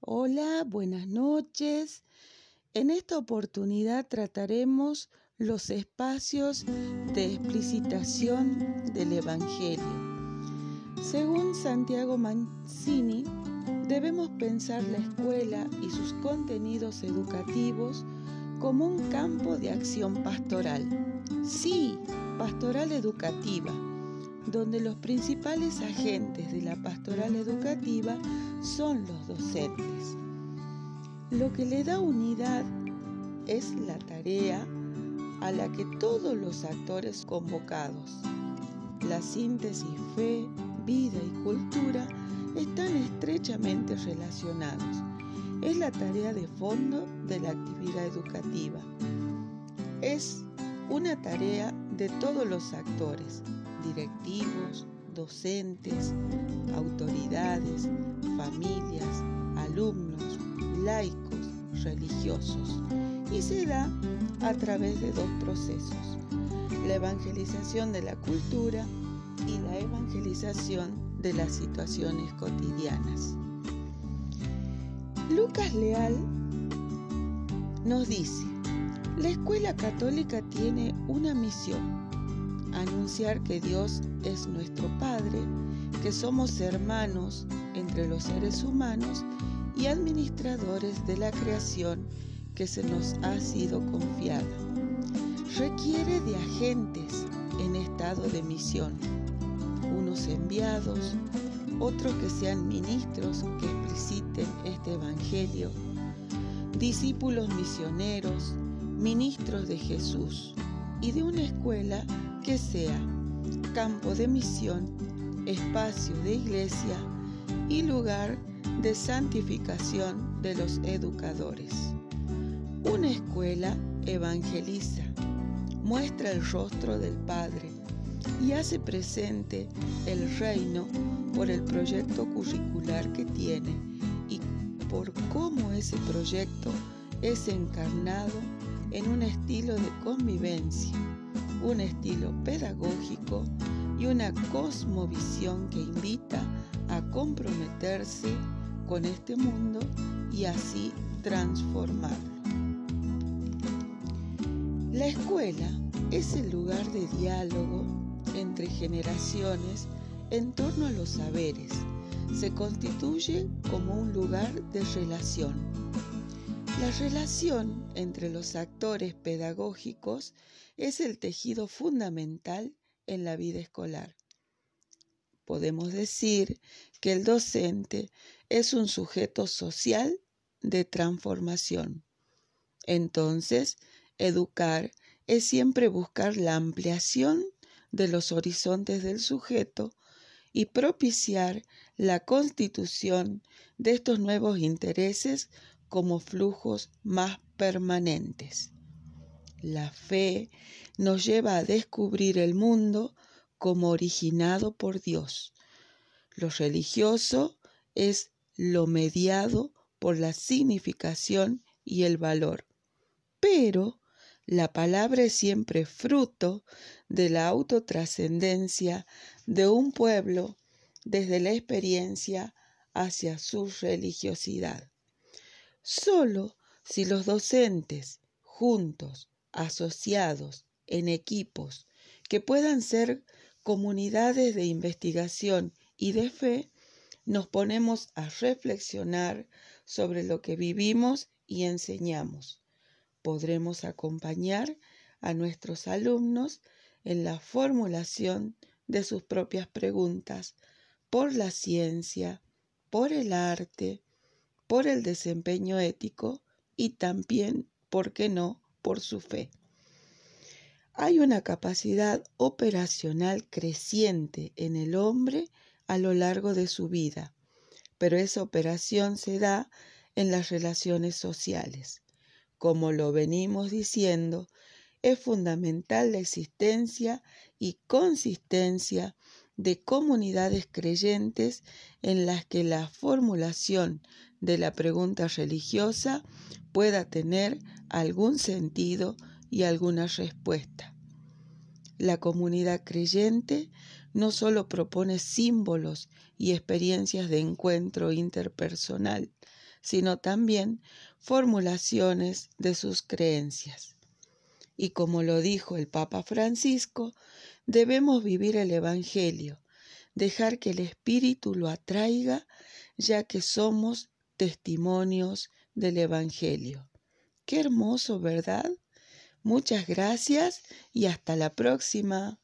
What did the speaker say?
Hola, buenas noches. En esta oportunidad trataremos los espacios de explicitación del Evangelio. Según Santiago Mancini, debemos pensar la escuela y sus contenidos educativos como un campo de acción pastoral. Sí, pastoral educativa, donde los principales agentes de la pastoral educativa son los docentes. Lo que le da unidad es la tarea a la que todos los actores convocados, la síntesis fe, vida y cultura, están estrechamente relacionados. Es la tarea de fondo de la actividad educativa. Es una tarea de todos los actores, directivos, docentes, autoridades, familias, alumnos, laicos, religiosos, y se da a través de dos procesos, la evangelización de la cultura y la evangelización de las situaciones cotidianas. Lucas Leal nos dice, la escuela católica tiene una misión, anunciar que Dios es nuestro Padre, que somos hermanos entre los seres humanos y administradores de la creación que se nos ha sido confiada. Requiere de agentes en estado de misión, unos enviados, otros que sean ministros que expliciten este Evangelio, discípulos misioneros, ministros de Jesús y de una escuela que sea campo de misión, espacio de iglesia y lugar de santificación de los educadores. Una escuela evangeliza, muestra el rostro del Padre y hace presente el reino por el proyecto curricular que tiene y por cómo ese proyecto es encarnado en un estilo de convivencia, un estilo pedagógico y una cosmovisión que invita a comprometerse con este mundo y así transformarlo. La escuela es el lugar de diálogo entre generaciones en torno a los saberes. Se constituye como un lugar de relación la relación entre los actores pedagógicos es el tejido fundamental en la vida escolar. Podemos decir que el docente es un sujeto social de transformación. Entonces, educar es siempre buscar la ampliación de los horizontes del sujeto y propiciar la constitución de estos nuevos intereses como flujos más permanentes. La fe nos lleva a descubrir el mundo como originado por Dios. Lo religioso es lo mediado por la significación y el valor. Pero la palabra es siempre fruto de la autotrascendencia de un pueblo desde la experiencia hacia su religiosidad. Solo si los docentes, juntos, asociados, en equipos, que puedan ser comunidades de investigación y de fe, nos ponemos a reflexionar sobre lo que vivimos y enseñamos. Podremos acompañar a nuestros alumnos en la formulación de sus propias preguntas por la ciencia, por el arte, por el desempeño ético y también, ¿por qué no?, por su fe. Hay una capacidad operacional creciente en el hombre a lo largo de su vida, pero esa operación se da en las relaciones sociales. Como lo venimos diciendo, es fundamental la existencia y consistencia de comunidades creyentes en las que la formulación de la pregunta religiosa pueda tener algún sentido y alguna respuesta. La comunidad creyente no solo propone símbolos y experiencias de encuentro interpersonal, sino también formulaciones de sus creencias. Y como lo dijo el Papa Francisco, debemos vivir el Evangelio, dejar que el Espíritu lo atraiga, ya que somos testimonios del Evangelio. Qué hermoso, ¿verdad? Muchas gracias y hasta la próxima.